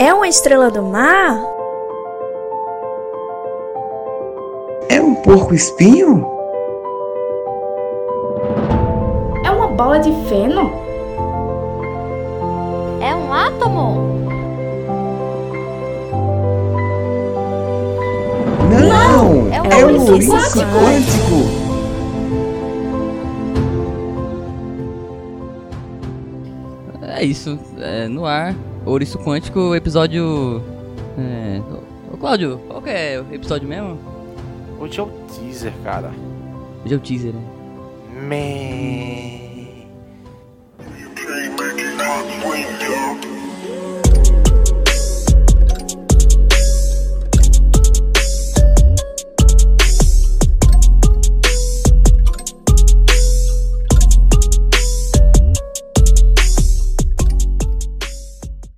É uma estrela do mar? É um porco espinho? É uma bola de feno? É um átomo? Não! é um é um quântico. é isso. É, no ar, Ouriço Quântico, episódio. É, ô, Cláudio, qual que é o episódio mesmo? Hoje é o teaser, cara. Hoje é o teaser, né? Man. You came making hot window.